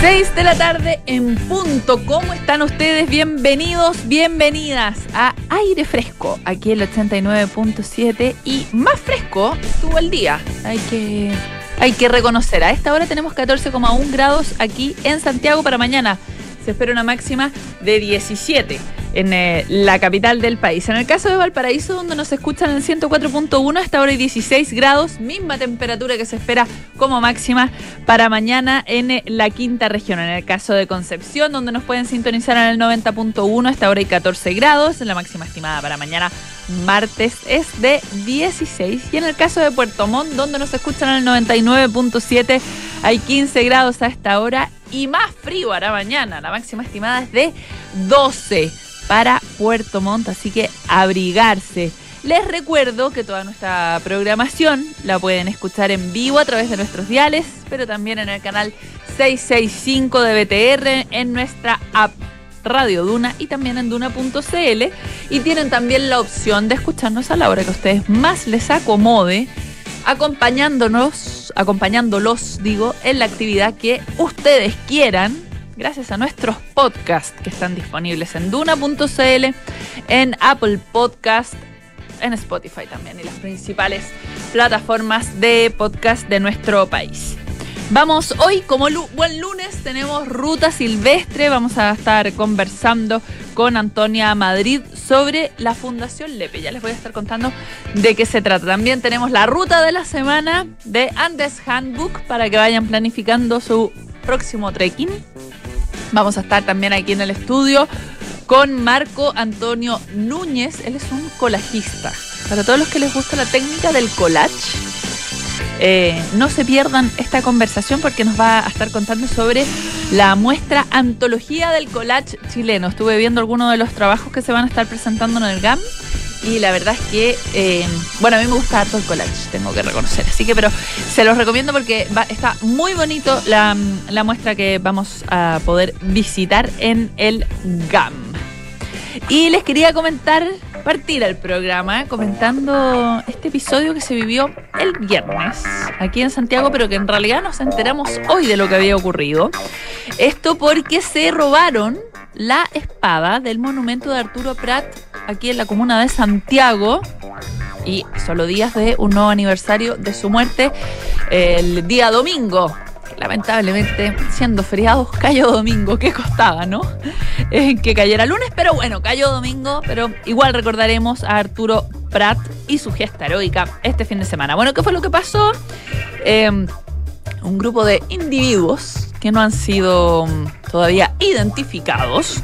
6 de la tarde en punto. ¿Cómo están ustedes? Bienvenidos, bienvenidas a Aire Fresco, aquí el 89.7 y más fresco estuvo el día. Hay que, hay que reconocer, a esta hora tenemos 14,1 grados aquí en Santiago para mañana. Se espera una máxima de 17 en eh, la capital del país. En el caso de Valparaíso, donde nos escuchan en 104.1, hasta ahora hay 16 grados, misma temperatura que se espera como máxima para mañana en eh, la quinta región. En el caso de Concepción, donde nos pueden sintonizar en el 90.1, hasta ahora hay 14 grados, la máxima estimada para mañana martes es de 16. Y en el caso de Puerto Montt, donde nos escuchan en el 99.7, hay 15 grados a esta hora y más frío hará mañana. La máxima estimada es de 12 para Puerto Montt, así que abrigarse. Les recuerdo que toda nuestra programación la pueden escuchar en vivo a través de nuestros diales, pero también en el canal 665 de BTR, en nuestra app Radio Duna y también en duna.cl. Y tienen también la opción de escucharnos a la hora que a ustedes más les acomode, acompañándonos, acompañándolos, digo, en la actividad que ustedes quieran gracias a nuestros podcasts que están disponibles en duna.cl, en Apple Podcast, en Spotify también y las principales plataformas de podcast de nuestro país. Vamos, hoy como buen lunes tenemos Ruta Silvestre, vamos a estar conversando con Antonia Madrid sobre la Fundación Lepe. Ya les voy a estar contando de qué se trata. También tenemos la ruta de la semana de Andes Handbook para que vayan planificando su próximo trekking. Vamos a estar también aquí en el estudio con Marco Antonio Núñez. Él es un colajista. Para todos los que les gusta la técnica del collage, eh, no se pierdan esta conversación porque nos va a estar contando sobre la muestra Antología del Collage chileno. Estuve viendo algunos de los trabajos que se van a estar presentando en el GAM y la verdad es que, eh, bueno, a mí me gusta harto el collage, tengo que reconocer. Así que, pero se los recomiendo porque está muy bonito la, la muestra que vamos a poder visitar en el GAM. Y les quería comentar, partir el programa comentando este episodio que se vivió el viernes aquí en Santiago, pero que en realidad nos enteramos hoy de lo que había ocurrido. Esto porque se robaron la espada del monumento de Arturo Prat aquí en la comuna de Santiago y solo días de un nuevo aniversario de su muerte el día domingo. Lamentablemente, siendo feriados, cayó domingo. ¿Qué costaba, no? Eh, que cayera lunes, pero bueno, cayó domingo. Pero igual recordaremos a Arturo Prat y su gesta heroica este fin de semana. Bueno, ¿qué fue lo que pasó? Eh, un grupo de individuos que no han sido mm, todavía identificados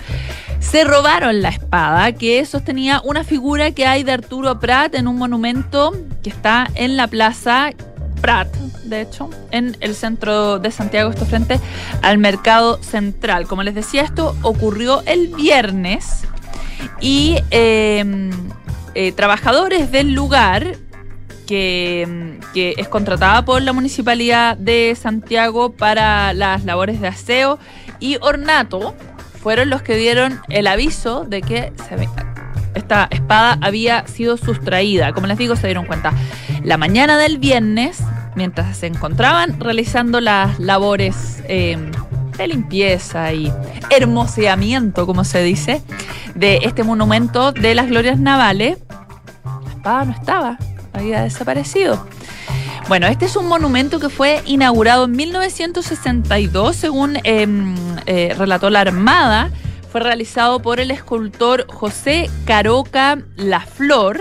se robaron la espada que sostenía una figura que hay de Arturo Prat en un monumento que está en la plaza Prat, de hecho, en el centro de Santiago, esto frente al mercado central. Como les decía, esto ocurrió el viernes y em, eh, trabajadores del lugar que, que, es contratada por la Municipalidad de Santiago para las labores de aseo y ornato, fueron los que dieron el aviso de que esta espada había sido sustraída. Como les digo, se dieron cuenta la mañana del viernes, mientras se encontraban realizando las labores em, de limpieza y hermoseamiento, como se dice, de este monumento de las glorias navales. La espada no estaba, había desaparecido. Bueno, este es un monumento que fue inaugurado en 1962, según em, eh, relató la Armada. Fue realizado por el escultor José Caroca La Flor.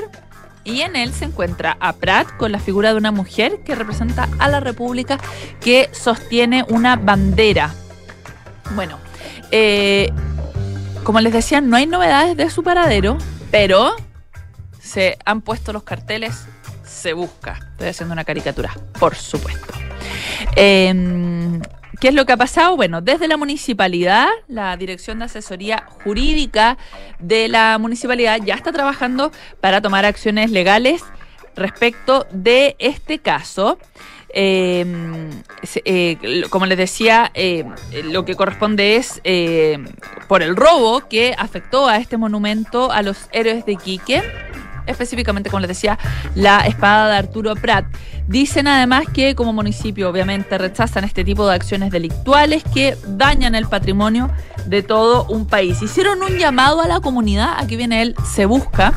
Y en él se encuentra a Prat con la figura de una mujer que representa a la República que sostiene una bandera. Bueno, eh, como les decía, no hay novedades de su paradero, pero se han puesto los carteles se busca. Estoy haciendo una caricatura, por supuesto. Em, ¿Qué es lo que ha pasado? Bueno, desde la municipalidad, la Dirección de Asesoría Jurídica de la municipalidad ya está trabajando para tomar acciones legales respecto de este caso. Em, eh, como les decía, eh, lo que corresponde es eh, por el robo que afectó a este monumento a los héroes de Quique específicamente, como les decía, la espada de Arturo Prat. Dicen además que como municipio obviamente rechazan este tipo de acciones delictuales que dañan el patrimonio de todo un país. Hicieron un llamado a la comunidad, aquí viene él, se busca,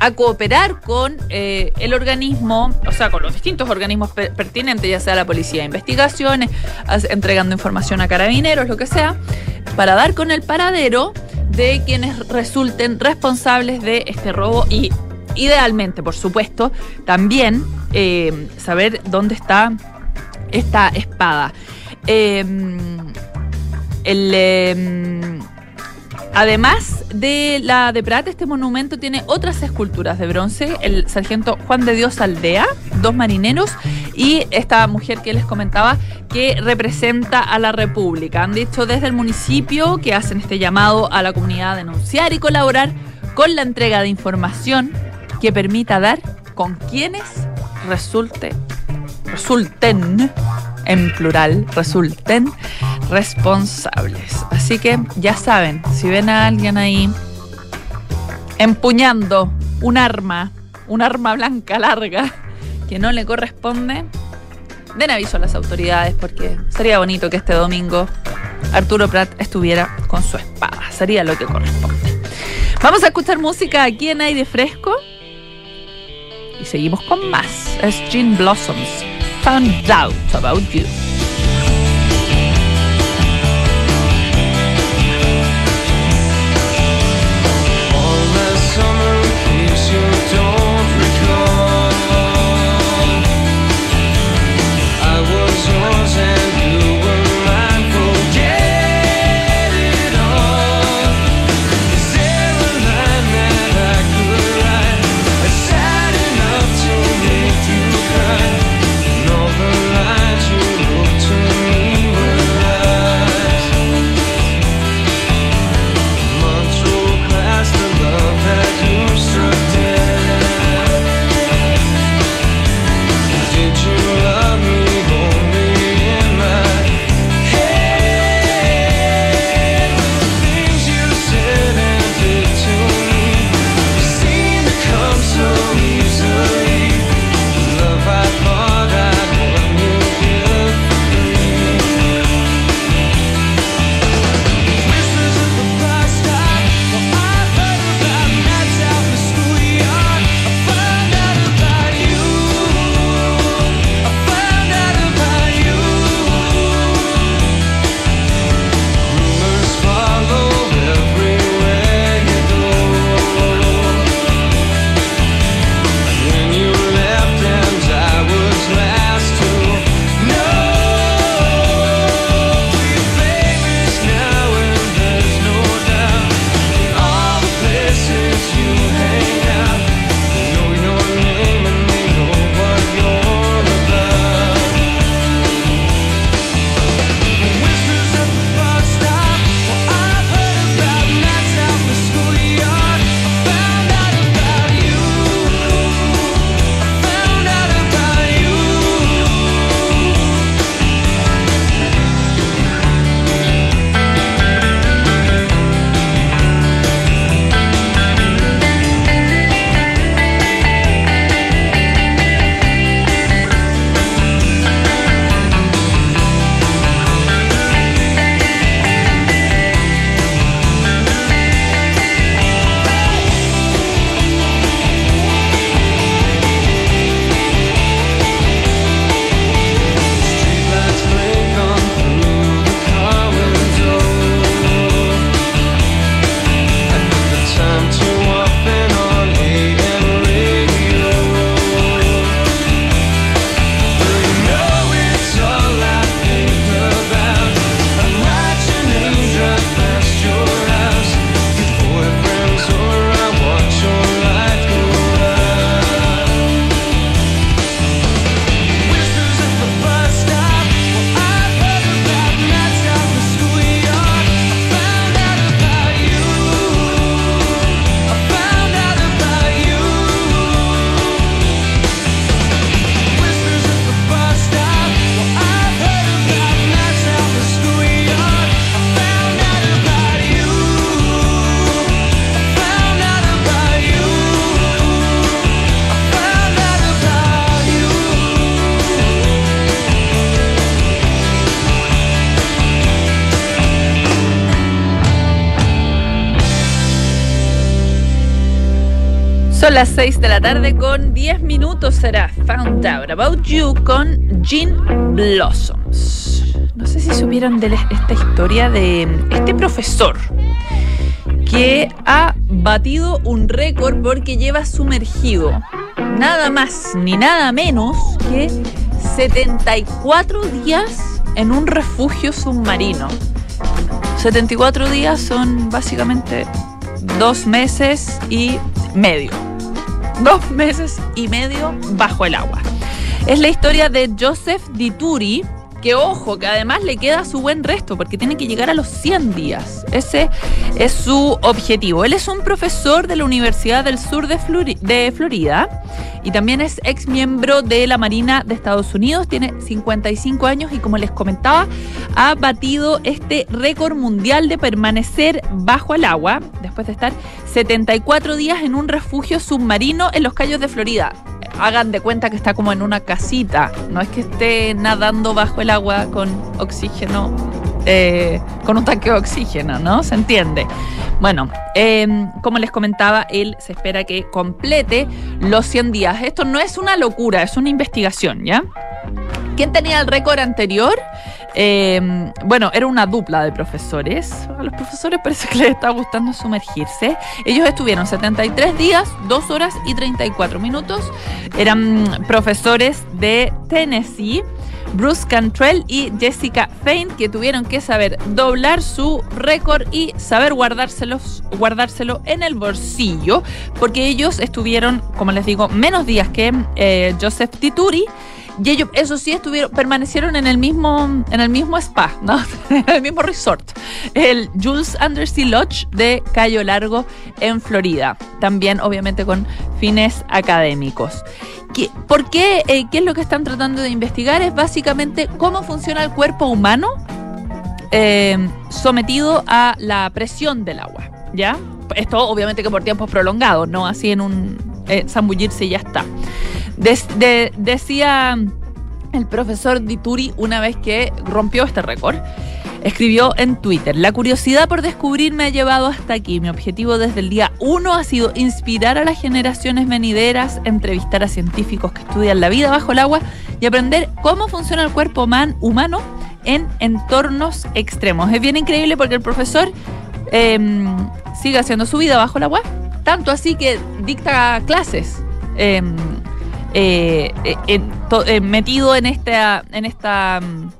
a cooperar con eh, el organismo, o sea, con los distintos organismos pertinentes, ya sea la policía de investigaciones, entregando información a carabineros, lo que sea, para dar con el paradero de quienes resulten responsables de este robo y idealmente, por supuesto, también eh, saber dónde está esta espada. Em, em, Además de la de Prat, este monumento tiene otras esculturas de bronce. El sargento Juan de Dios Aldea, dos marineros y esta mujer que les comentaba que representa a la República. Han dicho desde el municipio que hacen este llamado a la comunidad a denunciar y colaborar con la entrega de información que permita dar con quienes resulte, resulten en plural, resulten responsables. Así que ya saben, si ven a alguien ahí empuñando un arma, un arma blanca larga que no le corresponde, den aviso a las autoridades porque sería bonito que este domingo Arturo Prat estuviera con su espada. Sería lo que corresponde. Vamos a escuchar música aquí en aire fresco y seguimos con más. Es Jean Blossoms. found out about you. Son las 6 de la tarde con 10 minutos será Found Out About You con Jean Blossoms. No sé si supieron de esta historia de este profesor que ha batido un récord porque lleva sumergido nada más ni nada menos que 74 días en un refugio submarino. 74 días son básicamente dos meses y medio. Dos meses y medio bajo el agua. Es la historia de Joseph Dituri, que ojo, que además le queda su buen resto, porque tiene que llegar a los 100 días. Ese es su objetivo. Él es un profesor de la Universidad del Sur de, de Florida y también es ex miembro de la Marina de Estados Unidos. Tiene 55 años y como les comentaba, ha batido este récord mundial de permanecer bajo el agua después de estar 74 días en un refugio submarino en los Cayos de Florida hagan de cuenta que está como en una casita, no es que esté nadando bajo el agua con oxígeno, eh, con un tanque de oxígeno, ¿no? ¿Se entiende? Bueno, em, como les comentaba, él se espera que complete los 100 días. Esto no es una locura, es una investigación, ¿ya? ¿Quién tenía el récord anterior? Em, bueno, era una dupla de profesores. A los profesores parece que les está gustando sumergirse. Ellos estuvieron 73 días, 2 horas y 34 minutos. Eran profesores de Tennessee. Bruce Cantrell y Jessica Fain, que tuvieron que saber doblar su récord y saber guardárselos, guardárselo en el bolsillo, porque ellos estuvieron, como les digo, menos días que eh, Joseph Tituri y ellos, eso sí, estuvieron, permanecieron en el mismo, en el mismo spa, ¿no? en el mismo resort, el Jules Undersea Lodge de Cayo Largo en Florida. También, obviamente, con fines académicos. ¿Qué, ¿Por qué? Eh, ¿Qué es lo que están tratando de investigar? Es básicamente cómo funciona el cuerpo humano eh, sometido a la presión del agua, ¿ya? Esto obviamente que por tiempos prolongados, no así en un eh, zambullirse y ya está decía el profesor Dituri una vez que rompió este récord. Escribió en Twitter, la curiosidad por descubrir me ha llevado hasta aquí. Mi objetivo desde el día 1 ha sido inspirar a las generaciones venideras, entrevistar a científicos que estudian la vida bajo el agua y aprender cómo funciona el cuerpo humano en entornos extremos. Es bien increíble porque el profesor em, sigue haciendo su vida bajo el agua, tanto así que dicta clases. Em, eh, eh, eh, metido en esta, en esta mm,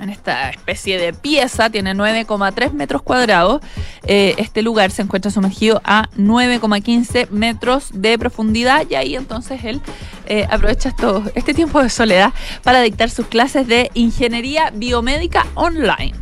en esta especie de pieza, tiene 9,3 metros cuadrados. este lugar se encuentra sumergido a 9,15 metros de profundidad y ahí entonces él aprovecha esto, este tiempo de soledad para dictar sus clases de ingeniería biomédica online.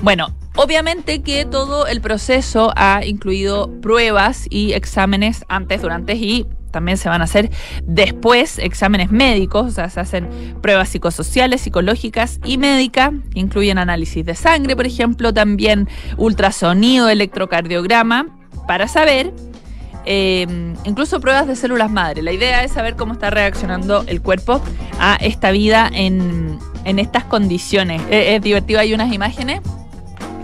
Bueno, Obviamente que todo el proceso ha incluido pruebas y exámenes antes, durante y también se van a hacer después exámenes médicos, o sea, se hacen pruebas psicosociales, psicológicas y médicas, incluyen análisis de sangre, por ejemplo, también ultrasonido, electrocardiograma, para saber eh, incluso pruebas de células madre. La idea es saber cómo está reaccionando el cuerpo a esta vida en, estas condiciones. Es, es divertido, hay unas imágenes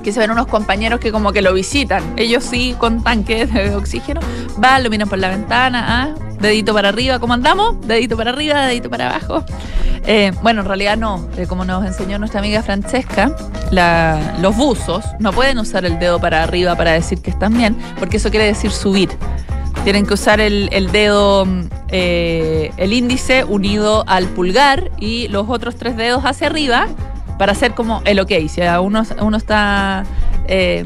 que se ven unos compañeros que como que lo visitan. Ellos sí con tanques de oxígeno, van, lo miran por la ventana, ah, dedito para arriba, ¿cómo andamos? Dedito para arriba, dedito para abajo. Eh, bueno, en realidad no, eh, como nos enseñó nuestra amiga Francesca, los buzos no pueden usar el dedo para arriba para decir que están bien, porque eso quiere decir subir. Tienen que usar el, dedo, eh, el índice unido al pulgar y los otros tres dedos hacia arriba para hacer como el ok. Si uno, uno está eh,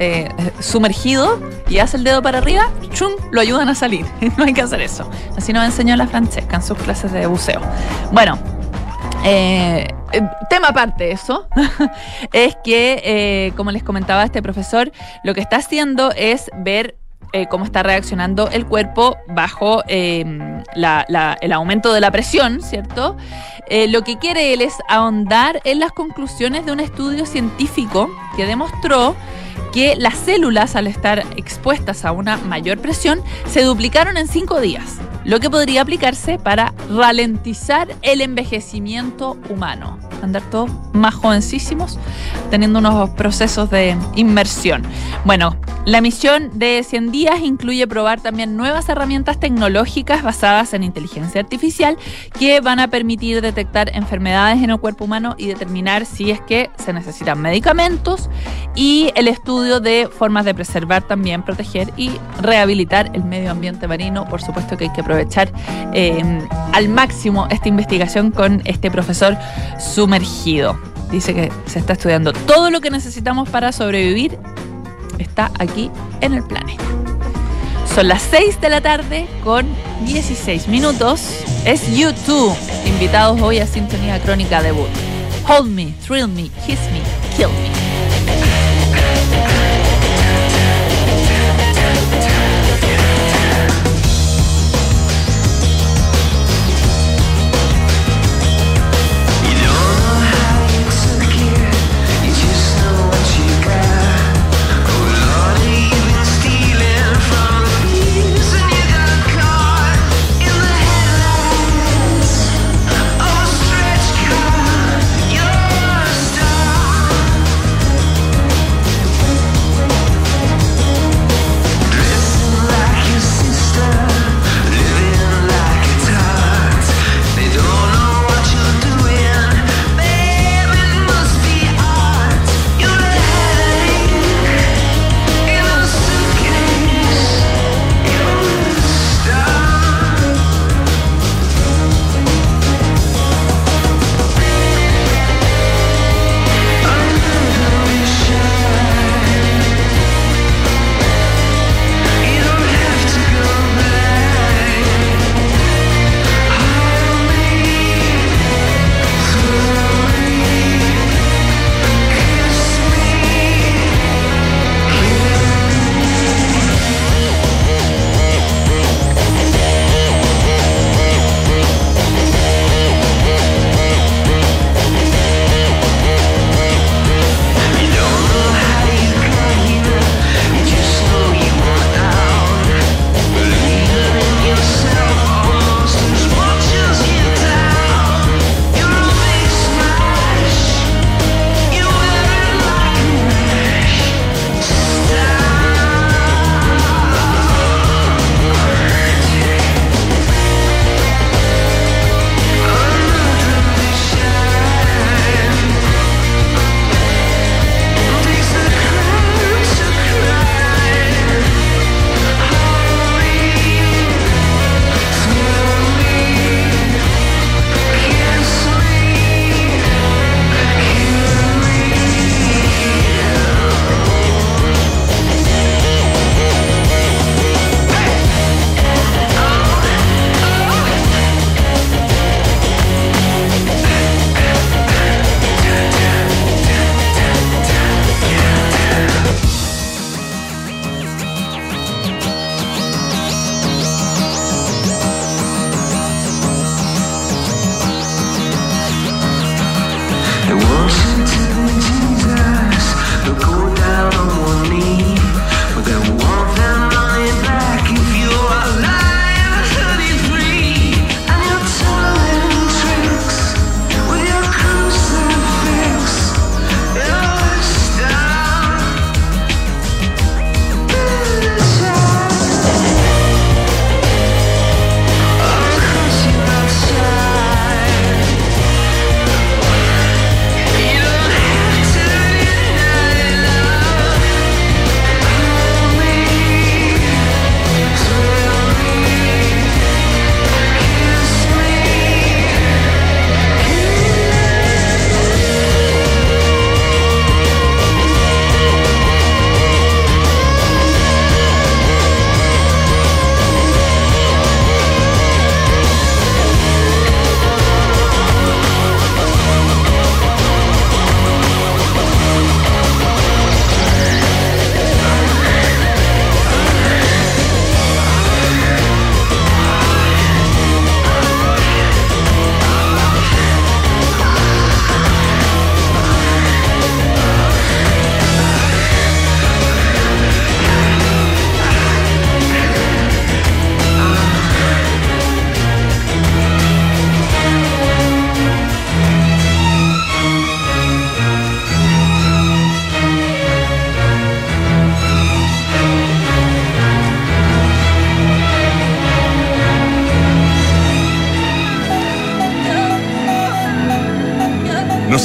eh, sumergido y hace el dedo para arriba, ¡chum! lo ayudan a salir. no hay que hacer eso. Así nos enseñó la Francesca en sus clases de buceo. Bueno. Eh, tema aparte de eso, es que, como les comentaba este profesor, lo que está haciendo es ver cómo está reaccionando el cuerpo bajo el aumento de la presión, ¿cierto? Eh, lo que quiere él es ahondar en las conclusiones de un estudio científico que demostró que las células al estar expuestas a una mayor presión se duplicaron en cinco días, lo que podría aplicarse para ralentizar el envejecimiento humano. Andar todos más jovencísimos, teniendo unos procesos de inmersión. Bueno, La misión de 100 días incluye probar también nuevas herramientas tecnológicas basadas en inteligencia artificial que van a permitir detectar enfermedades en el cuerpo humano y determinar si es que se necesitan medicamentos y el estudio de formas de preservar también, proteger y rehabilitar el medio ambiente marino. Por supuesto que hay que aprovechar eh, al máximo esta investigación con este profesor sumergido. Dice que se está estudiando todo lo que necesitamos para sobrevivir está aquí en el planeta. Son las 6 de la tarde con 16 minutos. Es YouTube. Invitados hoy a Sintonía Crónica Debut. Hold me, thrill me, kiss me, kill me.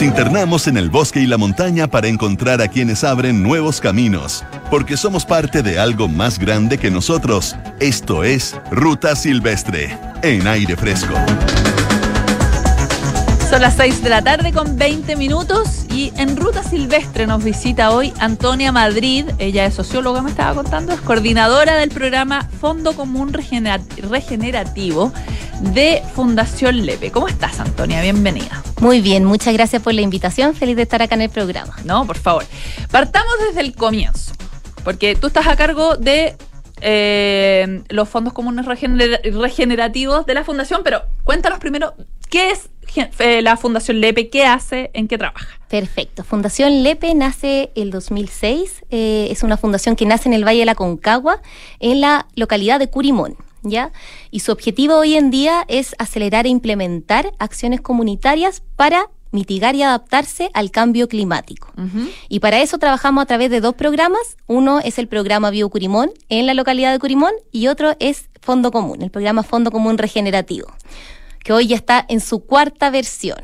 Internamos en el bosque y la montaña para encontrar a quienes abren nuevos caminos, porque somos parte de algo más grande que nosotros. Esto es Ruta Silvestre, en aire fresco. Son las 6 de la tarde con 20 minutos y en Ruta Silvestre nos visita hoy Antonia Madrid. Ella es socióloga, me estaba contando, es coordinadora del programa Fondo Común Regenerativo de Fundación Lepe. ¿Cómo estás, Antonia? Bienvenida. Muy bien, muchas gracias por la invitación. Feliz de estar acá en el programa. No, por favor. Partamos desde el comienzo, porque tú estás a cargo de eh, los fondos comunes regenerativos de la Fundación, pero cuéntanos primero, ¿qué es eh, la Fundación Lepe, ¿qué hace? ¿En qué trabaja? Perfecto. Fundación Lepe nace el 2006. Eh, es una fundación que nace en el Valle de la Concagua, en la localidad de Curimón. ¿Ya? Y su objetivo hoy en día es acelerar e implementar acciones comunitarias para mitigar y adaptarse al cambio climático. Y para eso trabajamos a través de dos programas. Uno es el programa Biocurimón en la localidad de Curimón y otro es Fondo Común, el programa Fondo Común Regenerativo que hoy ya está en su cuarta versión.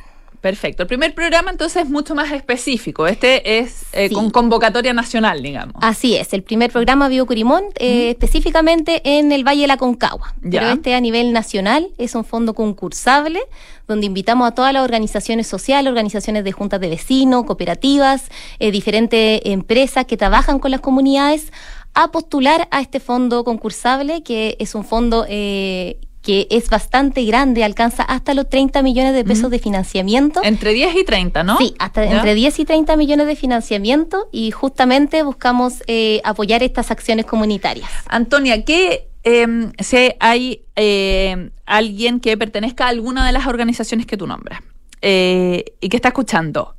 Perfecto. El primer programa entonces es mucho más específico. Este es eh, con convocatoria nacional, digamos. Así es. El primer programa Biocurimón, eh, específicamente en el Valle de la Concagua. Pero este a nivel nacional es un fondo concursable donde invitamos a todas las organizaciones sociales, organizaciones de juntas de vecinos, cooperativas, eh, diferentes empresas que trabajan con las comunidades a postular a este fondo concursable, que es un fondo eh, que es bastante grande, alcanza hasta los 30 millones de pesos de financiamiento. Entre 10 y 30, ¿no? Sí, hasta entre 10 y 30 millones de financiamiento y justamente buscamos eh, apoyar estas acciones comunitarias. Antonia, ¿qué eh, si hay em, alguien que pertenezca a alguna de las organizaciones que tú nombras eh, y que está escuchando?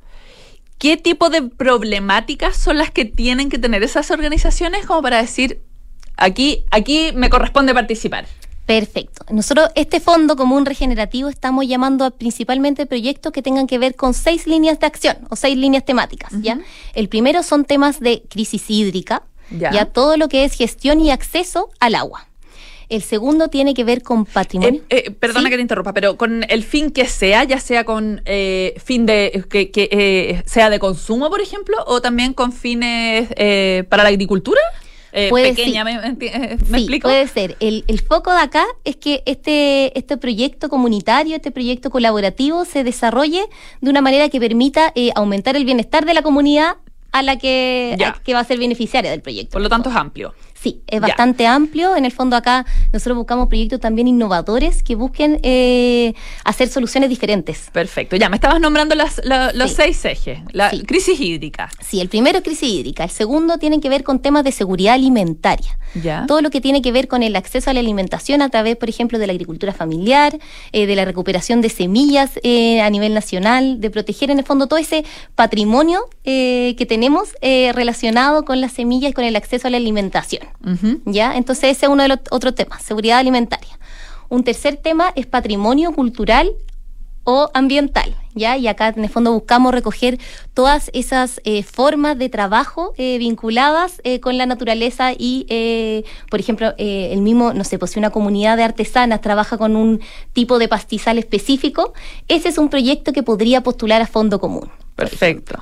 ¿Qué tipo de problemáticas son las que tienen que tener esas organizaciones como para decir, aquí, aquí me corresponde participar? Perfecto. Nosotros, este fondo común regenerativo, estamos llamando a principalmente proyectos que tengan que ver con seis líneas de acción o seis líneas temáticas. ¿ya? El primero son temas de crisis hídrica, ya. todo lo que es gestión y acceso al agua. El segundo tiene que ver con patrimonio. Eh, eh, perdona que te interrumpa, pero con el fin que sea, ya sea con eh, fin de que, sea de consumo, por ejemplo, o también con fines para la agricultura. Eh, puede, pequeña, ¿me, explico? Puede ser. El, el, foco de acá es que este, este proyecto comunitario, este proyecto colaborativo se desarrolle de una manera que permita eh, aumentar el bienestar de la comunidad a la que, que va a ser beneficiaria del proyecto. Por lo tanto, es amplio. Sí, es bastante amplio. En el fondo acá nosotros buscamos proyectos también innovadores que busquen eh, hacer soluciones diferentes. Perfecto. Ya, me estabas nombrando los seis ejes. La crisis hídrica. Sí, el primero es crisis hídrica. El segundo tiene que ver con temas de seguridad alimentaria. Ya. Todo lo que tiene que ver con el acceso a la alimentación a través, por ejemplo, de la agricultura familiar, eh, de la recuperación de semillas eh, a nivel nacional, de proteger en el fondo todo ese patrimonio que tenemos relacionado con las semillas y con el acceso a la alimentación. ¿Ya? Entonces ese es uno de los otros temas, seguridad alimentaria. Un tercer tema es patrimonio cultural o ambiental, ¿ya? Y acá en el fondo buscamos recoger todas esas eh, formas de trabajo eh, vinculadas eh, con la naturaleza y, por ejemplo, el mismo, no sé, pues si una comunidad de artesanas trabaja con un tipo de pastizal específico, ese es un proyecto que podría postular a fondo común. Perfecto.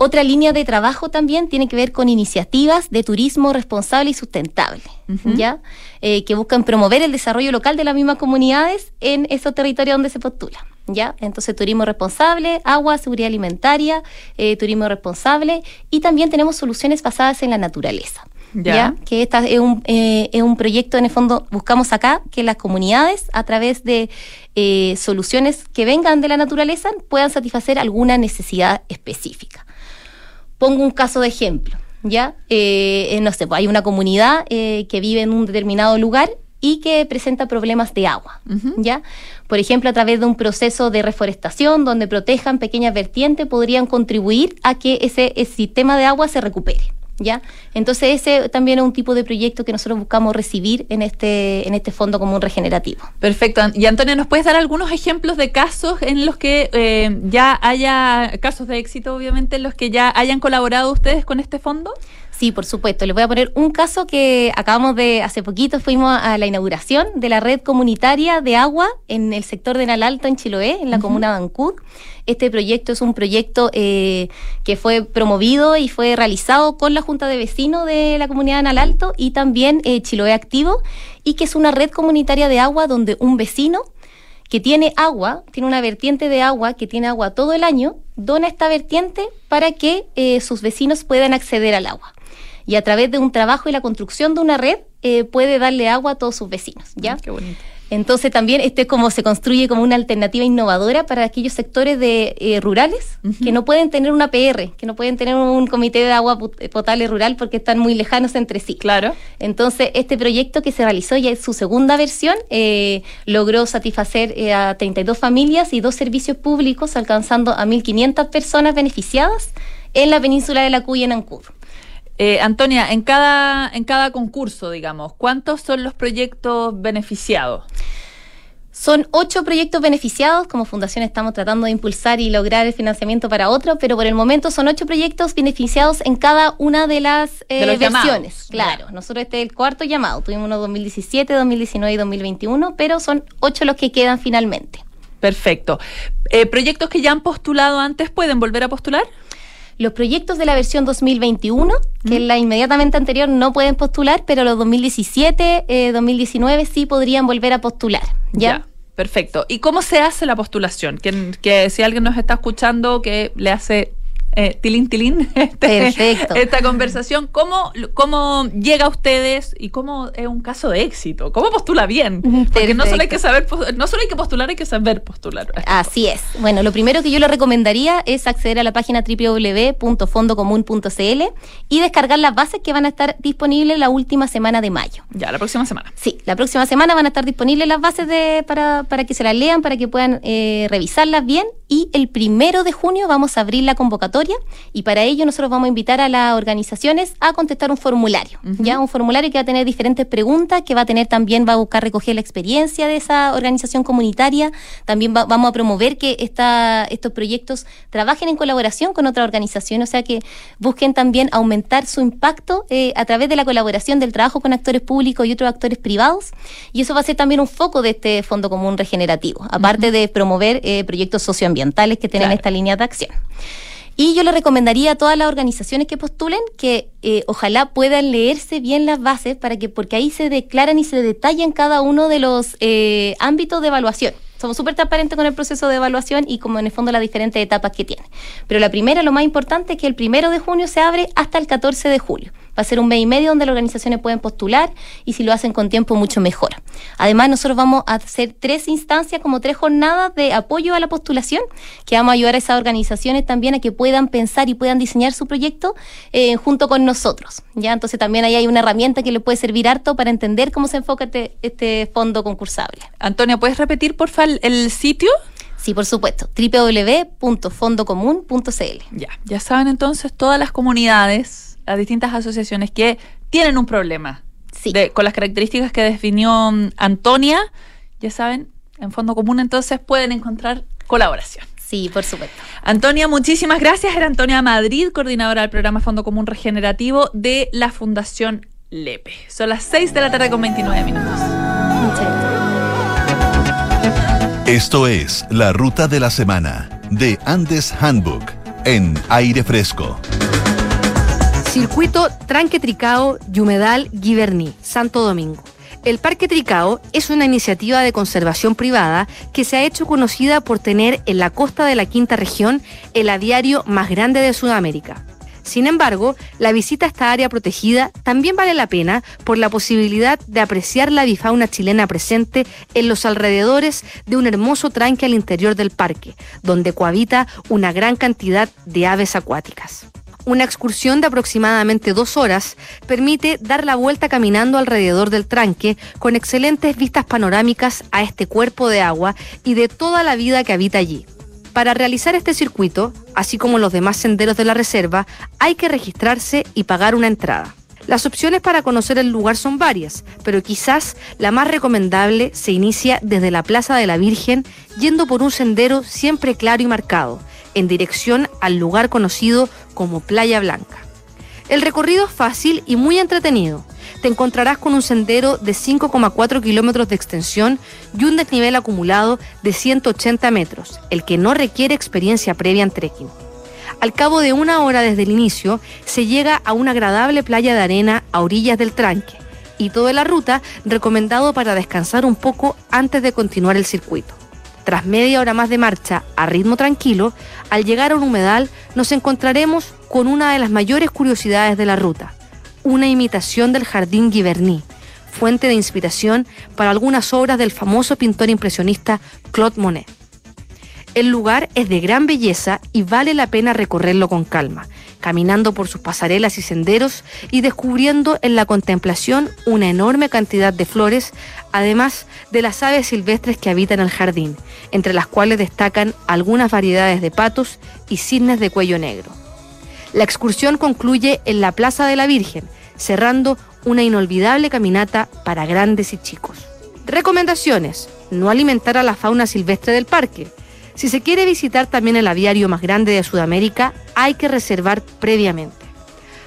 Otra línea de trabajo también tiene que ver con iniciativas de turismo responsable y sustentable, ¿ya? Eh, que buscan promover el desarrollo local de las mismas comunidades en esos territorios donde se postula. ¿Ya? Entonces, turismo responsable, agua, seguridad alimentaria, eh, turismo responsable y también tenemos soluciones basadas en la naturaleza. ¿Ya? Que esta es un, eh, es un proyecto, en el fondo, buscamos acá que las comunidades, a través de soluciones que vengan de la naturaleza, puedan satisfacer alguna necesidad específica. Pongo un caso de ejemplo, ¿ya? Eh, eh, no sé, pues hay una comunidad eh, que vive en un determinado lugar y que presenta problemas de agua, ¿ya? Por ejemplo, a través de un proceso de reforestación donde protejan pequeñas vertientes, podrían contribuir a que ese sistema de agua se recupere. ¿Ya? Entonces ese también es un tipo de proyecto que nosotros buscamos recibir en este, en este fondo común regenerativo. Perfecto. Y Antonio, ¿nos puedes dar algunos ejemplos de casos en los que eh, ya haya, casos de éxito obviamente, en los que ya hayan colaborado ustedes con este fondo? Sí, por supuesto. Les voy a poner un caso que acabamos de, hace poquito fuimos a la inauguración de la red comunitaria de agua en el sector de Nalalto, en Chiloé, en la comuna de Ancud. Este proyecto es un proyecto eh, que fue promovido y fue realizado con la Junta de Vecinos de la comunidad de Nalalto y también eh, Chiloé Activo, y que es una red comunitaria de agua donde un vecino que tiene agua, tiene una vertiente de agua que tiene agua todo el año, dona esta vertiente para que eh, sus vecinos puedan acceder al agua y a través de un trabajo y la construcción de una red eh, puede darle agua a todos sus vecinos. ¿ya? Qué bonito. Entonces también este como se construye como una alternativa innovadora para aquellos sectores de eh, rurales que no pueden tener una PR, que no pueden tener un comité de agua potable rural porque están muy lejanos entre sí. Claro. Entonces este proyecto que se realizó ya en su segunda versión eh, logró satisfacer a 32 familias y dos servicios públicos alcanzando a 1.500 personas beneficiadas en la península de la Cuya en Ancud. Eh, Antonia, en cada, en cada concurso, digamos, ¿cuántos son los proyectos beneficiados? Son ocho proyectos beneficiados. Como fundación estamos tratando de impulsar y lograr el financiamiento para otros, pero por el momento son ocho proyectos beneficiados en cada una de las eh, versiones. Claro, nosotros este es el cuarto llamado. Tuvimos uno 2017, 2019 y 2021, pero son ocho los que quedan finalmente. Perfecto. Eh, ¿Proyectos que ya han postulado antes pueden volver a postular? Los proyectos de la versión 2021, que es la inmediatamente anterior, no pueden postular, pero los 2017, 2019 eh, sí podrían volver a postular. ¿ya? perfecto. ¿Y cómo se hace la postulación? Que, que si alguien nos está escuchando que le hace eh, tilín, tilín, este, esta conversación. ¿Cómo, ¿Cómo llega a ustedes y cómo es un caso de éxito? ¿Cómo postula bien? Porque no solo hay que saber, no solo hay que postular, hay que saber postular. Así es. Bueno, lo primero que yo le recomendaría es acceder a la página www.fondocomun.cl y descargar las bases que van a estar disponibles la última semana de mayo. Ya, la próxima semana. Sí, la próxima semana van a estar disponibles las bases de, para, para que se las lean, para que puedan eh, revisarlas bien. Y el primero de junio vamos a abrir la convocatoria y para ello nosotros vamos a invitar a las organizaciones a contestar un formulario, ya un formulario que va a tener diferentes preguntas, que va a tener también va a buscar recoger la experiencia de esa organización comunitaria, también vamos a promover que esta, estos proyectos trabajen en colaboración con otra organización, o sea que busquen también aumentar su impacto eh, a través de la colaboración del trabajo con actores públicos y otros actores privados y eso va a ser también un foco de este Fondo Común Regenerativo, aparte de promover eh, proyectos socioambientales que tienen esta línea de acción. Y yo le recomendaría a todas las organizaciones que postulen que eh, ojalá puedan leerse bien las bases para que, porque ahí se declaran y se detallan cada uno de los eh, ámbitos de evaluación. Somos súper transparentes con el proceso de evaluación y como en el fondo las diferentes etapas que tiene. Pero la primera, lo más importante es que el primero de junio se abre hasta el 14 de julio. Va a ser un mes y medio donde las organizaciones pueden postular y si lo hacen con tiempo mucho mejor. Además, nosotros vamos a hacer tres instancias, como tres jornadas de apoyo a la postulación, que vamos a ayudar a esas organizaciones también a que puedan pensar y puedan diseñar su proyecto eh, junto con nosotros. ¿ya? Entonces también ahí hay una herramienta que le puede servir harto para entender cómo se enfoca este, este fondo concursable. Antonia, ¿puedes repetir por favor el sitio? Sí, por supuesto. www.fondocomun.cl. Ya, ya saben entonces todas las comunidades a distintas asociaciones que tienen un problema con las características que definió mm, Antonia. Ya saben, en Fondo Común entonces pueden encontrar colaboración. Sí, por supuesto. Antonia, muchísimas gracias. Era Antonia Madrid, coordinadora del programa Fondo Común Regenerativo de la Fundación Lepe. Son las 6 de la tarde con 29 minutos. Muchas gracias. Esto es La Ruta de la Semana de Andes Handbook en aire fresco. Circuito Tranque Tricao, Yumedal, Giverní, Santo Domingo. El Parque Tricao es una iniciativa de conservación privada que se ha hecho conocida por tener en la costa de la quinta región el aviario más grande de Sudamérica. Sin embargo, la visita a esta área protegida también vale la pena por la posibilidad de apreciar la bifauna chilena presente en los alrededores de un hermoso tranque al interior del parque, donde cohabita una gran cantidad de aves acuáticas. Una excursión de aproximadamente dos horas permite dar la vuelta caminando alrededor del tranque con excelentes vistas panorámicas a este cuerpo de agua y de toda la vida que habita allí. Para realizar este circuito, así como los demás senderos de la reserva, hay que registrarse y pagar una entrada. Las opciones para conocer el lugar son varias, pero quizás la más recomendable se inicia desde la Plaza de la Virgen, yendo por un sendero siempre claro y marcado, en dirección al lugar conocido como Playa Blanca. El recorrido es fácil y muy entretenido. Te encontrarás con un sendero de 5,4 kilómetros de extensión y un desnivel acumulado de 180 metros, el que no requiere experiencia previa en trekking. Al cabo de una hora desde el inicio, se llega a una agradable playa de arena a orillas del tranque y toda la ruta recomendado para descansar un poco antes de continuar el circuito. Tras media hora más de marcha a ritmo tranquilo, al llegar a un humedal nos encontraremos con una de las mayores curiosidades de la ruta, una imitación del jardín Giverny, fuente de inspiración para algunas obras del famoso pintor impresionista Claude Monet. El lugar es de gran belleza y vale la pena recorrerlo con calma, caminando por sus pasarelas y senderos y descubriendo en la contemplación una enorme cantidad de flores, además de las aves silvestres que habitan el jardín, entre las cuales destacan algunas variedades de patos y cisnes de cuello negro. La excursión concluye en la Plaza de la Virgen, cerrando una inolvidable caminata para grandes y chicos. Recomendaciones. No alimentar a la fauna silvestre del parque si se quiere visitar también el aviario más grande de Sudamérica, hay que reservar previamente.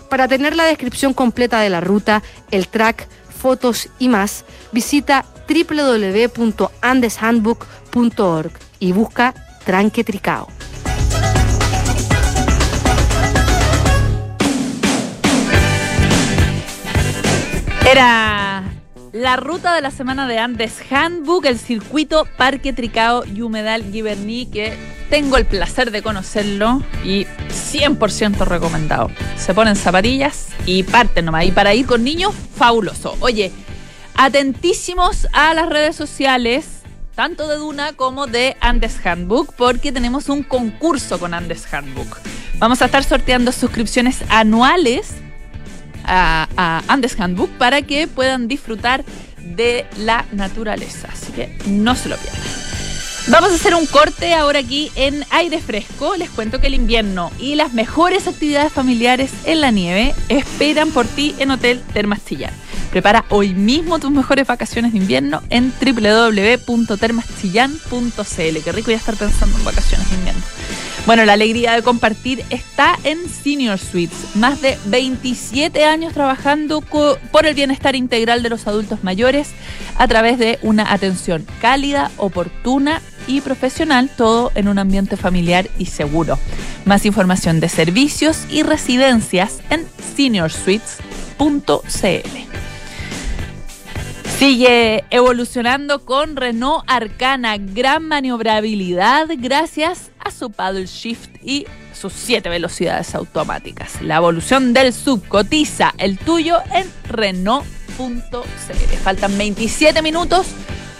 Para tener la descripción completa de la ruta, el track, fotos y más, visita www.andeshandbook.org y busca Tranque Tricao. Era la ruta de la semana de Andes Handbook, el circuito Parque Tricao y Humedal Giverny, que tengo el placer de conocerlo y 100% recomendado. Se ponen zapatillas y parten nomás. Y para ir con niños, fabuloso. Oye, atentísimos a las redes sociales, tanto de Duna como de Andes Handbook, porque tenemos un concurso con Andes Handbook. Vamos a estar sorteando suscripciones anuales a, Andes Handbook para que puedan disfrutar de la naturaleza. Así que no se lo pierdan. Vamos a hacer un corte ahora aquí en aire fresco. Les cuento que el invierno y las mejores actividades familiares en la nieve esperan por ti en Hotel Termastillán. Prepara hoy mismo tus mejores vacaciones de invierno en www.termastillán.cl. Qué rico ya estar pensando en vacaciones de invierno. Bueno, la alegría de compartir está en Senior Suites. Más de 27 años trabajando por el bienestar integral de los adultos mayores a través de una atención cálida, oportuna y profesional, todo en un ambiente familiar y seguro. Más información de servicios y residencias en seniorsuites.cl. Sigue evolucionando con Renault Arcana, gran maniobrabilidad gracias a su paddle shift y sus siete velocidades automáticas. La evolución del sub cotiza el tuyo en Renault.cl. Faltan 27 minutos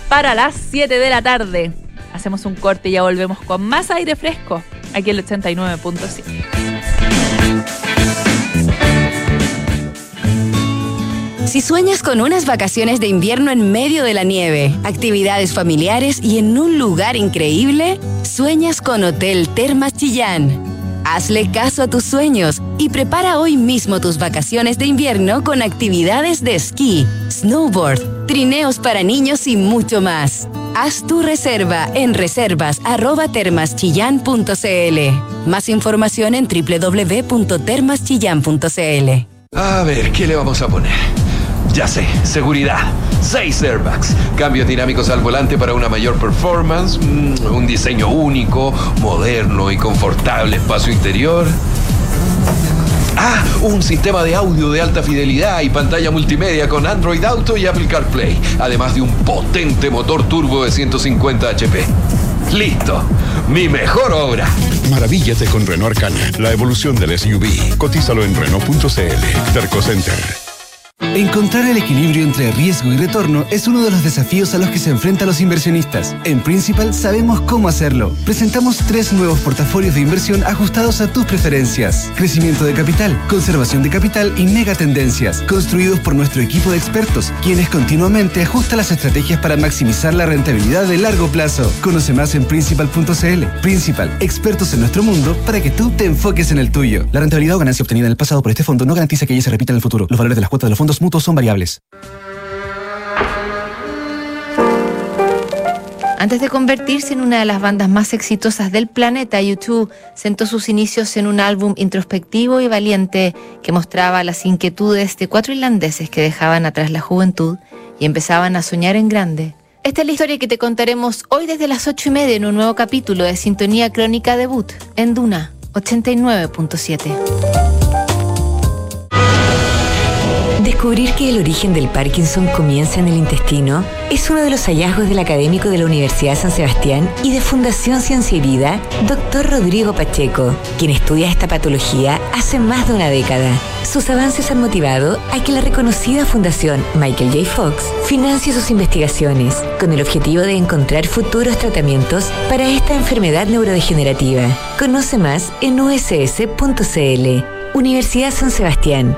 para las 7 de la tarde. Hacemos un corte y ya volvemos con más aire fresco aquí el 89.5. Si sueñas con unas vacaciones de invierno en medio de la nieve, actividades familiares y en un lugar increíble, sueñas con Hotel Termas Chillán. Hazle caso a tus sueños y prepara hoy mismo tus vacaciones de invierno con actividades de esquí, snowboard, trineos para niños y mucho más. Haz tu reserva en reservas@termaschillan.cl. Más información en www.termaschillan.cl. A ver, ¿qué le vamos a poner? Ya sé, seguridad. Seis airbags. Cambios dinámicos al volante para una mayor performance. Mm, un diseño único, moderno y confortable espacio interior. Ah, un sistema de audio de alta fidelidad y pantalla multimedia con Android Auto y Apple CarPlay, además de un potente motor turbo de 150 HP. Listo, mi mejor obra. Maravíllate con Renault Arcana, la evolución del SUV. Cotízalo en Renault.cl. Terco Center. Encontrar el equilibrio entre riesgo y retorno es uno de los desafíos a los que se enfrentan los inversionistas. En Principal sabemos cómo hacerlo. Presentamos tres nuevos portafolios de inversión ajustados a tus preferencias. Crecimiento de capital, conservación de capital y megatendencias, construidos por nuestro equipo de expertos, quienes continuamente ajustan las estrategias para maximizar la rentabilidad de largo plazo. Conoce más en principal.cl. Principal, expertos en nuestro mundo para que tú te enfoques en el tuyo. La rentabilidad o ganancia obtenida en el pasado por este fondo no garantiza que ella se repita en el futuro. Los valores de las cuotas de los fondos mutuos son variables. Antes de convertirse en una de las bandas más exitosas del planeta, U2 sentó sus inicios en un álbum introspectivo y valiente que mostraba las inquietudes de cuatro irlandeses que dejaban atrás la juventud y empezaban a soñar en grande. Esta es la historia que te contaremos hoy desde las ocho y media en un nuevo capítulo de Sintonía Crónica Debut en Duna 89.7. Descubrir que el origen del Parkinson comienza en el intestino es uno de los hallazgos del académico de la Universidad San Sebastián y de Fundación Ciencia y Vida, doctor Rodrigo Pacheco, quien estudia esta patología hace más de una década. Sus avances han motivado a que la reconocida Fundación Michael J. Fox financie sus investigaciones con el objetivo de encontrar futuros tratamientos para esta enfermedad neurodegenerativa. Conoce más en uss.cl. Universidad San Sebastián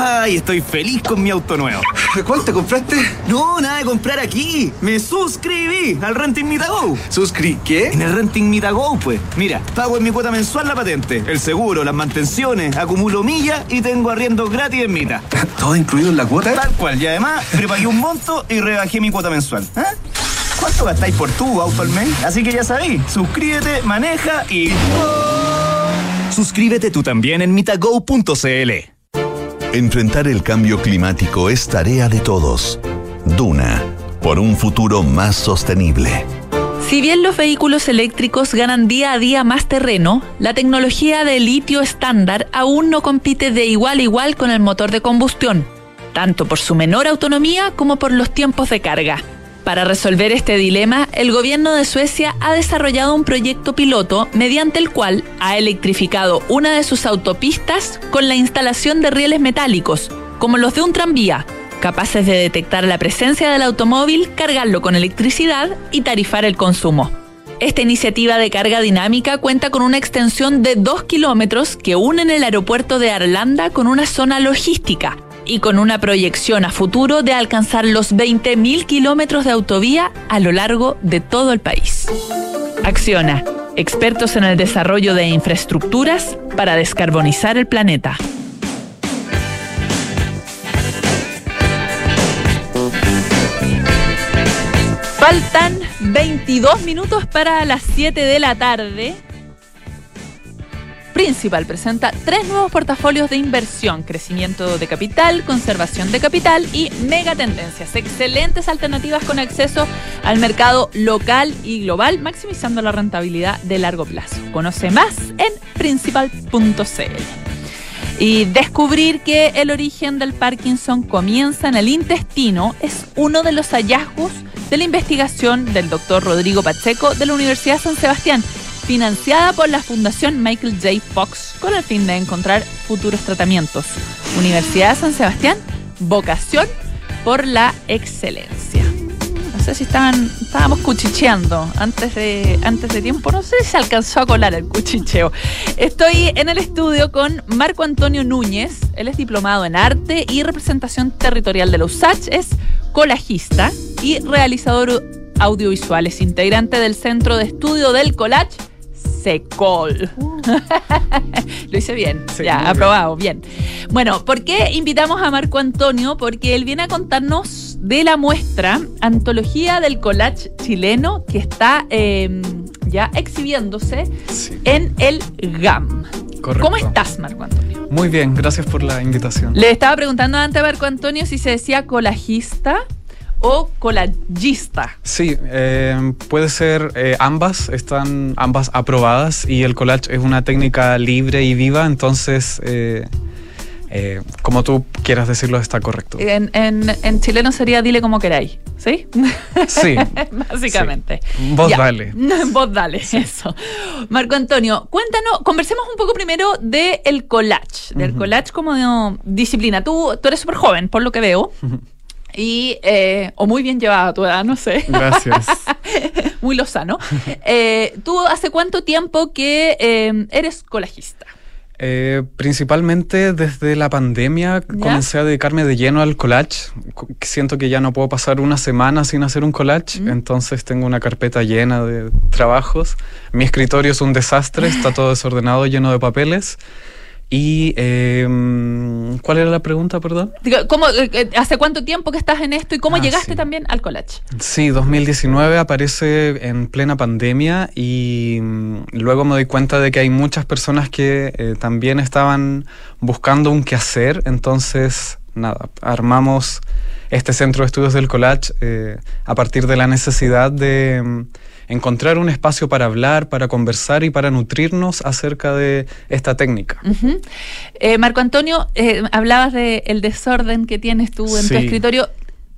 Ay, estoy feliz con mi auto nuevo. ¿Cuál te compraste? No, nada de comprar aquí. Me suscribí al Renting Mitago. ¿Suscri qué? En el Renting Mitago, pues. Mira, pago en mi cuota mensual la patente, el seguro, las mantenciones, acumulo millas y tengo arriendo gratis en Mita. ¿Todo incluido en la cuota? Tal cual. Y además, prepagué un monto y rebajé mi cuota mensual. ¿Eh? ¿Cuánto gastáis por tu auto al mes? Así que ya sabéis, suscríbete, maneja y... Suscríbete tú también en mitago.cl. Enfrentar el cambio climático es tarea de todos. Duna, por un futuro más sostenible. Si bien los vehículos eléctricos ganan día a día más terreno, la tecnología de litio estándar aún no compite de igual a igual con el motor de combustión, tanto por su menor autonomía como por los tiempos de carga. Para resolver este dilema, el gobierno de Suecia ha desarrollado un proyecto piloto mediante el cual ha electrificado una de sus autopistas con la instalación de rieles metálicos, como los de un tranvía, capaces de detectar la presencia del automóvil, cargarlo con electricidad y tarifar el consumo. Esta iniciativa de carga dinámica cuenta con una extensión de 2 kilómetros que unen el aeropuerto de Arlanda con una zona logística y con una proyección a futuro de alcanzar los 20.000 kilómetros de autovía a lo largo de todo el país. Acciona, expertos en el desarrollo de infraestructuras para descarbonizar el planeta. Faltan 22 minutos para las 7 de la tarde. Principal presenta tres nuevos portafolios de inversión, crecimiento de capital, conservación de capital y megatendencias. Excelentes alternativas con acceso al mercado local y global, maximizando la rentabilidad de largo plazo. Conoce más en principal.cl. Y descubrir que el origen del Parkinson comienza en el intestino es uno de los hallazgos de la investigación del doctor Rodrigo Pacheco de la Universidad San Sebastián financiada por la Fundación Michael J. Fox con el fin de encontrar futuros tratamientos. Universidad de San Sebastián, vocación por la excelencia. No sé si estaban, estábamos cuchicheando antes de, antes de tiempo, no sé si se alcanzó a colar el cuchicheo. Estoy en el estudio con Marco Antonio Núñez, él es diplomado en arte y representación territorial de la USACH, es colajista y realizador audiovisual, es integrante del Centro de Estudio del Collage Secol. Lo hice bien. ya, aprobado, bien. Bueno, ¿por qué invitamos a Marco Antonio? Porque él viene a contarnos de la muestra Antología del Collage chileno que está em, ya exhibiéndose en el GAM. Correcto. ¿Cómo estás, Marco Antonio? Muy bien, gracias por la invitación. Le estaba preguntando antes a Marco Antonio si se decía colajista o collagista. Sí, eh, puede ser eh, ambas, están ambas aprobadas y el collage es una técnica libre y viva, entonces, eh, como tú quieras decirlo, está correcto. En, en, chileno sería dile como queráis, ¿sí? Sí. Básicamente. Vos dale. Vos dale, eso. Marco Antonio, cuéntanos, conversemos un poco primero del collage, del collage como disciplina. Tú, tú eres súper joven, por lo que veo. y eh, o muy bien llevada tu edad, no sé. Gracias. muy lozano. Eh, ¿Tú hace cuánto tiempo que eh, eres colajista? Eh, principalmente desde la pandemia comencé a dedicarme de lleno al collage. Co- Siento que ya no puedo pasar una semana sin hacer un collage, entonces tengo una carpeta llena de trabajos. Mi escritorio es un desastre, está todo desordenado, lleno de papeles. Y eh, ¿cuál era la pregunta, perdón? Digo, ¿cómo, eh, eh, ¿Hace cuánto tiempo que estás en esto y cómo Ah, llegaste sí. también al collage? Sí, 2019 aparece en plena pandemia y mm, luego me doy cuenta de que hay muchas personas que eh, también estaban buscando un quehacer, entonces nada, armamos este centro de estudios del collage eh, a partir de la necesidad de mm, encontrar un espacio para hablar, para conversar y para nutrirnos acerca de esta técnica. Eh, Marco Antonio, eh, hablabas del desorden que tienes tú en tu escritorio.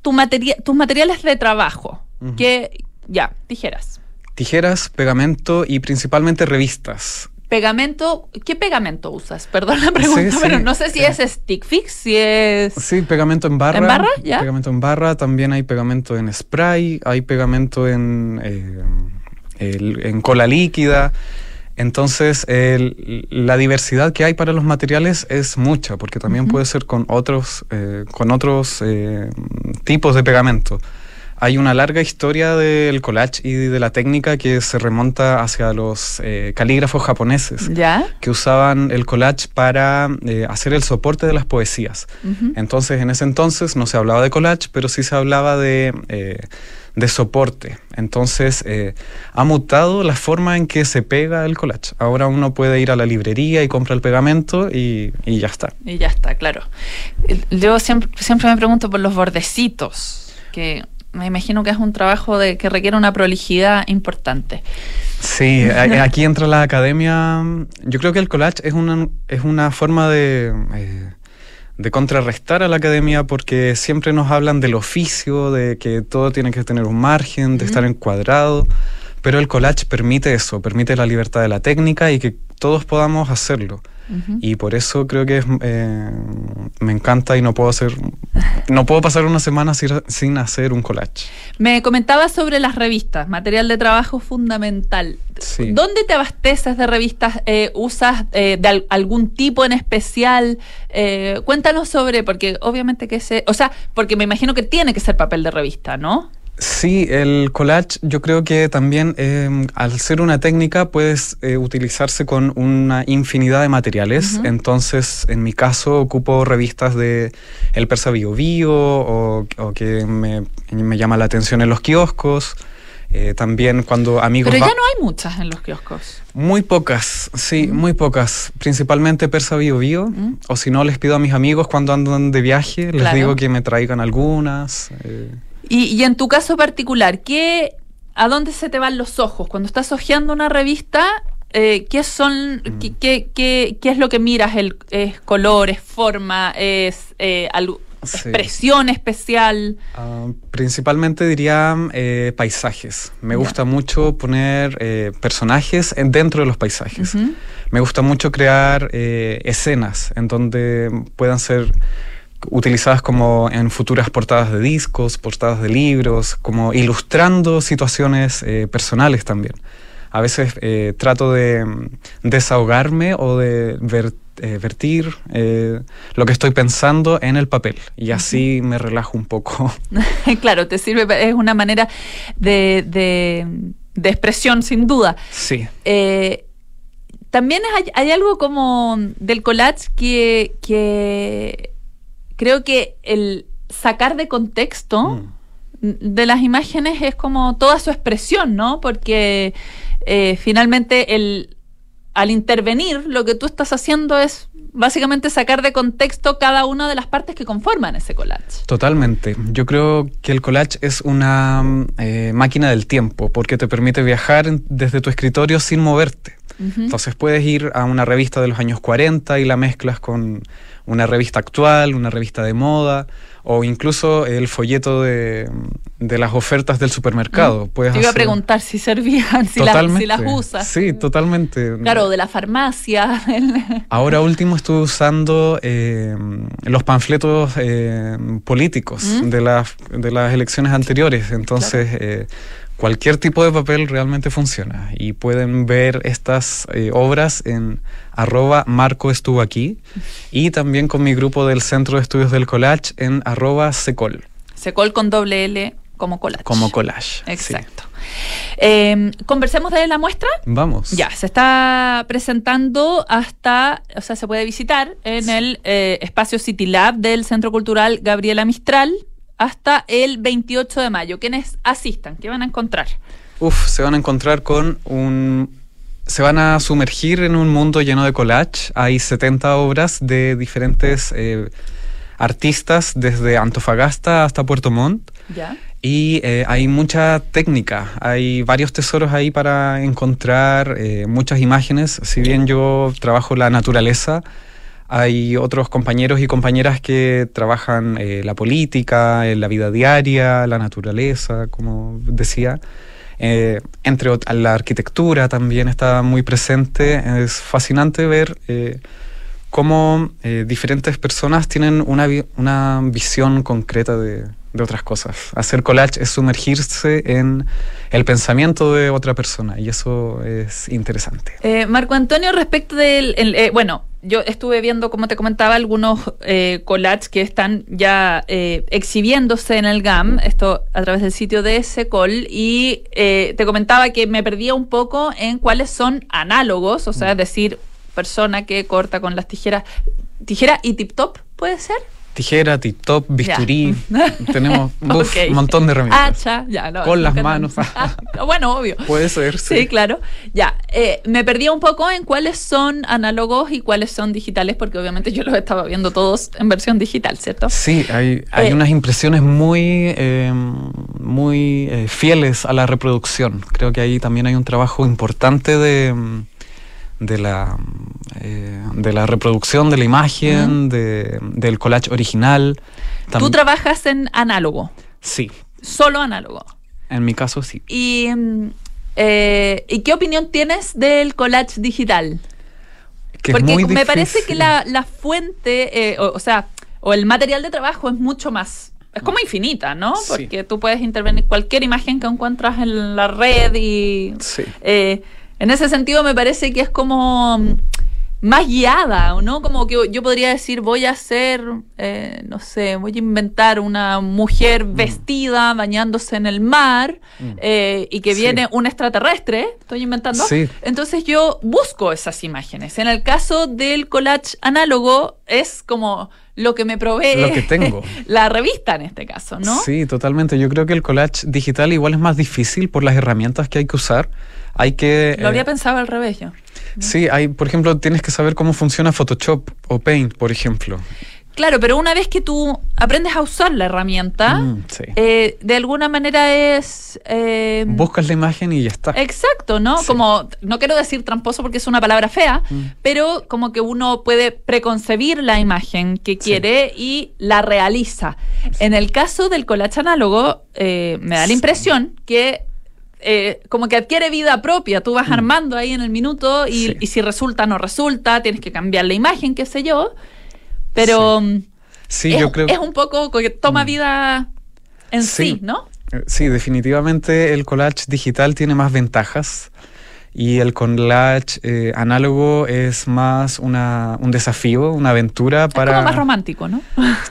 Tu materia- tus materiales de trabajo, que ya, tijeras. Tijeras, pegamento y principalmente revistas. Pegamento, ¿qué pegamento usas? Perdón la pregunta, Sí, pero sí. no sé si es stick fix, si es... Sí, pegamento en barra. ¿En barra? Ya. Pegamento en barra, también hay pegamento en spray, hay pegamento en, eh, el- en cola líquida. Entonces, el- la diversidad que hay para los materiales es mucha, porque también puede ser con otros, eh, con otros eh, tipos de pegamento. Hay una larga historia del collage y de la técnica que se remonta hacia los eh, calígrafos japoneses ¿Ya? que usaban el collage para eh, hacer el soporte de las poesías. Entonces, en ese entonces no se hablaba de collage, pero sí se hablaba de, eh, de soporte. Entonces, eh, ha mutado la forma en que se pega el collage. Ahora uno puede ir a la librería y compra el pegamento y, y ya está. Y ya está, claro. Yo siempre, siempre me pregunto por los bordecitos, que me imagino que es un trabajo de, que requiere una prolijidad importante. Sí, a- aquí entra la academia. Yo creo que el collage es una, es una forma de, eh, de contrarrestar a la academia porque siempre nos hablan del oficio, de que todo tiene que tener un margen, de estar encuadrado. Pero el collage permite eso, permite la libertad de la técnica y que todos podamos hacerlo. Y por eso creo que es, eh, me encanta y no puedo hacer, no puedo pasar una semana sin, sin hacer un collage. Me comentabas sobre las revistas, material de trabajo fundamental. Sí. ¿Dónde te abasteces de revistas? Eh, ¿Usas eh, de al- algún tipo en especial? Cuéntanos sobre, porque obviamente que se, o sea, porque me imagino que tiene que ser papel de revista, ¿no? Sí, el collage yo creo que también eh, al ser una técnica puedes eh, utilizarse con una infinidad de materiales. Entonces, en mi caso, ocupo revistas de El Persa Bio Bio o, o que me, me llama la atención en los kioscos. Eh, también cuando amigos... Pero ya no hay muchas en los kioscos. Muy pocas, sí, muy pocas. Principalmente Persa Bio Bio. O si no, les pido a mis amigos cuando andan de viaje, les Claro. digo que me traigan algunas. eh, Y, y en tu caso particular, ¿qué, ¿a dónde se te van los ojos? Cuando estás hojeando una revista, eh, ¿qué son, qué, qué- qué- qué es lo que miras? El, ¿Es color, es forma, es eh, algo- Sí. expresión especial? Ah, principalmente diría eh, paisajes. Me gusta mucho poner eh, personajes en- dentro de los paisajes. Me gusta mucho crear eh, escenas en donde puedan ser utilizadas como en futuras portadas de discos, portadas de libros, como ilustrando situaciones eh, personales también. A veces eh, trato de mm, desahogarme o de ver- eh, vertir lo que estoy pensando en el papel y así me relajo un poco. claro, te sirve, es una manera de, de- de expresión, sin duda. Sí. También hay, hay algo como del collage que, que creo que el sacar de contexto de las imágenes es como toda su expresión, ¿no? Porque eh, finalmente el, al intervenir lo que tú estás haciendo es básicamente sacar de contexto cada una de las partes que conforman ese collage. Totalmente. Yo creo que el collage es una mm, eh, máquina del tiempo porque te permite viajar desde tu escritorio sin moverte. Entonces puedes ir a una revista de los años 40 y la mezclas con una revista actual, una revista de moda o incluso el folleto de, de las ofertas del supermercado. Puedes Te iba a preguntar si servían, si, las, si las usas. Sí, totalmente. Claro, de la farmacia. Ahora último estuve usando eh, los panfletos eh, políticos ¿Mm? de, las, de las elecciones anteriores. Entonces, eh, cualquier tipo de papel realmente funciona y pueden ver estas eh, obras en arroba Marco estuvo aquí y también con mi grupo del Centro de Estudios del Collage en arroba secol. Secol con doble L como collage. Como collage. Exacto. Eh, Conversemos de la muestra. Vamos. Ya, se está presentando hasta, o sea, se puede visitar en el eh, espacio City Lab del Centro Cultural Gabriela Mistral hasta el 28 de mayo. Quienes asistan, ¿qué van a encontrar? Uf, se van a encontrar con un... Se van a sumergir en un mundo lleno de collage. Hay 70 obras de diferentes eh, artistas, desde Antofagasta hasta Puerto Montt. Ya. Y eh, hay mucha técnica, hay varios tesoros ahí para encontrar, eh, muchas imágenes. Si bien yo trabajo la naturaleza, hay otros compañeros y compañeras que trabajan eh, la política, la vida diaria, la naturaleza, como decía. Eh, entre la arquitectura también está muy presente. Es fascinante ver eh, cómo eh, diferentes personas tienen una, una visión concreta de, de otras cosas. Hacer collage es sumergirse en el pensamiento de otra persona y eso es interesante. Eh, Marco Antonio, respecto del. el, eh, bueno, yo estuve viendo, como te comentaba, algunos eh, collages que están ya eh, exhibiéndose en el GAM, esto a través del sitio de Secol, y eh, te comentaba que me perdía un poco en cuáles son análogos, o sea, es decir, persona que corta con las tijeras. Tijera y tip top, ¿puede ser? Tijera, tip top, bisturí. Ya. Tenemos un montón de herramientas. Hacha, ya, no. Con las manos. Ah, bueno, obvio. Puede ser, Sí, sí. claro. Ya, eh, me perdí un poco en cuáles son análogos y cuáles son digitales, porque obviamente yo los estaba viendo todos en versión digital, ¿cierto? Sí, hay, hay Eh, unas impresiones muy, eh, muy eh, fieles a la reproducción. Creo que ahí también hay un trabajo importante de, mm, de, la, eh, de la reproducción de la imagen, de- del collage original. Tú trabajas en análogo, Sí, solo análogo. en mi caso sí. Y, mm, eh, ¿y qué opinión tienes del collage digital? Que Porque me parece que la, la fuente, eh, o, o sea, o el material de trabajo es mucho más. Es como infinita, ¿no? Sí. Porque tú puedes intervenir cualquier imagen que encuentras en la red y. Sí. eh, en ese sentido, me parece que es como mm, más guiada, ¿o ¿no? Como que yo podría decir, voy a hacer, eh, no sé, voy a inventar una mujer Mm. vestida bañándose en el mar eh, y que Sí. viene un extraterrestre, estoy inventando. Sí. Entonces yo busco esas imágenes. En el caso del collage análogo es como lo que me provee Lo que tengo. la revista en este caso, ¿no? Sí, totalmente. Yo creo que el collage digital igual es más difícil por las herramientas que hay que usar. Hay que... Lo habría eh, pensado al revés yo. Sí, hay, por ejemplo, tienes que saber cómo funciona Photoshop o Paint, por ejemplo. Claro, pero una vez que tú aprendes a usar la herramienta, Mm, sí. eh, de alguna manera es... eh, Buscas la imagen y ya está. Exacto, ¿no? Sí. Como, no quiero decir tramposo porque es una palabra fea, Mm. pero como que uno puede preconcebir la imagen que quiere y la realiza. En el caso del collage análogo, eh, me da la impresión que eh, como que adquiere vida propia, tú vas armando ahí en el minuto y, Mm. Sí. y si resulta no resulta, tienes que cambiar la imagen, qué sé yo, pero mm, Sí, es, yo creo es un poco que toma Mm. vida en sí, Sí. ¿no? Eh, Sí, definitivamente el collage digital tiene más ventajas y el collage eh, análogo es más una, un desafío, una aventura Es para... como más romántico, ¿no?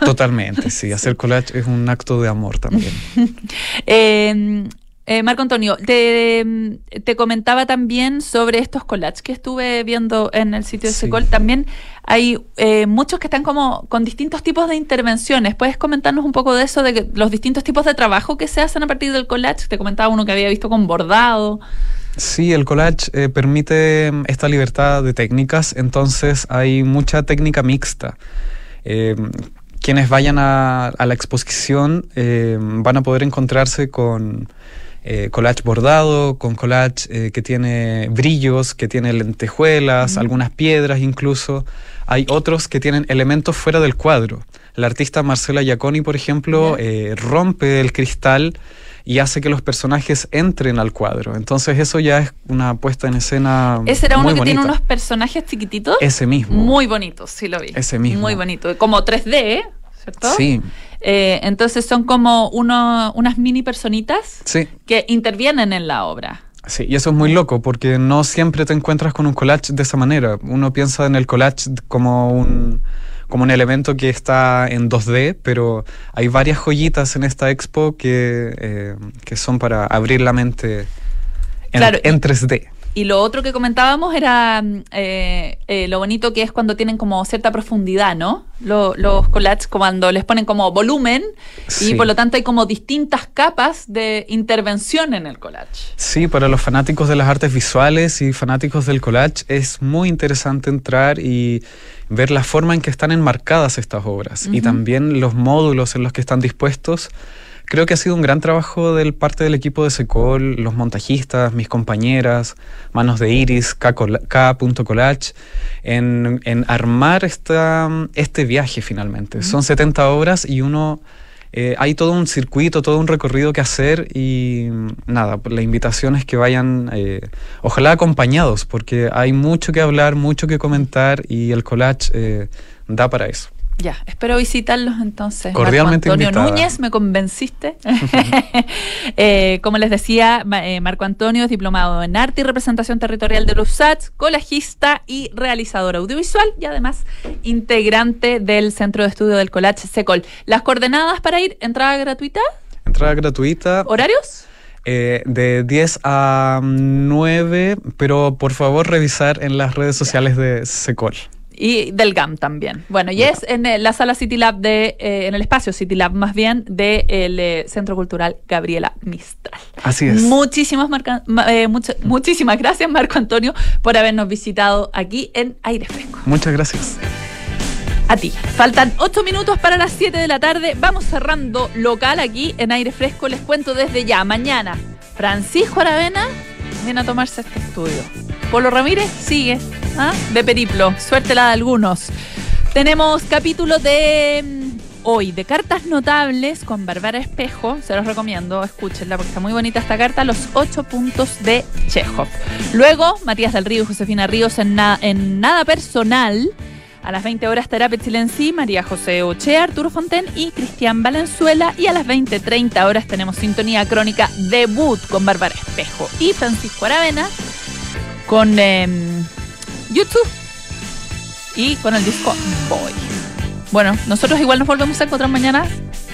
Totalmente, sí. Hacer collage es un acto de amor también. Eh, eh, Marco Antonio, te, te comentaba también sobre estos collages que estuve viendo en el sitio de Sí. Secol. También hay eh, muchos que están como con distintos tipos de intervenciones. ¿Puedes comentarnos un poco de eso, de que los distintos tipos de trabajo que se hacen a partir del collage? Te comentaba uno que había visto con bordado. Sí, el collage eh, permite mm, esta libertad de técnicas, entonces hay mucha técnica mixta. Eh, quienes vayan a, a la exposición eh, van a poder encontrarse con eh, collage bordado, con collage eh, que tiene brillos, que tiene lentejuelas, algunas piedras incluso. Hay otros que tienen elementos fuera del cuadro. La artista Marcela Giaconi, por ejemplo, eh, rompe el cristal y hace que los personajes entren al cuadro. Entonces eso ya es una puesta en escena Ese era uno muy que tiene unos personajes chiquititos. Ese mismo. Muy bonitos, sí lo vi. Ese mismo. Muy bonito. Como 3D, ¿eh? ¿Cierto? Sí. Eh, entonces son como uno, unas mini personitas Sí. que intervienen en la obra. Sí, y eso es muy loco porque no siempre te encuentras con un collage de esa manera. Uno piensa en el collage como un, como un elemento que está en 2D, pero hay varias joyitas en esta expo que, eh, que son para abrir la mente en, Claro, en 3D. Y lo otro que comentábamos era mm, eh, eh, lo bonito que es cuando tienen como cierta profundidad, ¿no? Lo- los collages cuando les ponen como volumen Sí. y por lo tanto hay como distintas capas de intervención en el collage. Sí, para los fanáticos de las artes visuales y fanáticos del collage es muy interesante entrar y ver la forma en que están enmarcadas estas obras y también los módulos en los que están dispuestos. Creo que ha sido un gran trabajo del parte del equipo de Secol, los montajistas, mis compañeras, Manos de Iris, K. Cola- K. Collage, en, en armar esta, este viaje finalmente. Son 70 obras y uno eh, hay todo un circuito, todo un recorrido que hacer y nada, pues la invitación es que vayan, eh, ojalá acompañados, porque hay mucho que hablar, mucho que comentar y el collage eh, da para eso. Ya, espero visitarlos entonces. Cordialmente Marco Antonio invitada. Núñez, me convenciste. Eh, como les decía, eh, Marco Antonio es diplomado en arte y representación territorial de los SATS, colajista y realizador audiovisual y además integrante del Centro de Estudio del Collage SECOL. Las coordenadas para ir, entrada gratuita, Entrada gratuita. horarios. eh, de 10 a 9, pero por favor revisar en las redes sociales de Secol. Y del GAM también. Bueno, y es en eh, la sala City Lab de, eh, en el espacio City Lab más bien, del Centro Cultural Gabriela Mistral. Así es. Muchísimas, Marca- ma- eh, muchísimas gracias, Marco Antonio, por habernos visitado aquí en Aire Fresco. Muchas gracias. A ti. Faltan ocho minutos para las 7 de la tarde. Vamos cerrando local aquí en Aire Fresco. Les cuento desde ya. Mañana, Francisco Aravena viene a tomarse este estudio. Polo Ramírez sigue ¿ah? de periplo. Suerte la de algunos. Tenemos capítulo de mm, hoy de cartas notables con Bárbara Espejo. Se los recomiendo, escúchenla porque está muy bonita esta carta. Los ocho puntos de Chekhov. Luego, Matías del Río y Josefina Ríos en, na- en Nada Personal. A las 20 horas Terapia Chilensi, María José Ochea, Arturo Fonten y Cristian Valenzuela. Y a las 20.30 horas tenemos Sintonía Crónica Debut con Bárbara Espejo y Francisco Aravena con em, YouTube y con el disco Boy. Bueno, nosotros igual nos volvemos a encontrar mañana,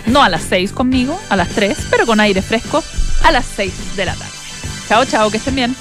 no a las 6 conmigo, a las 3, pero con aire fresco a las 6 de la tarde. Chao, chao, que estén bien.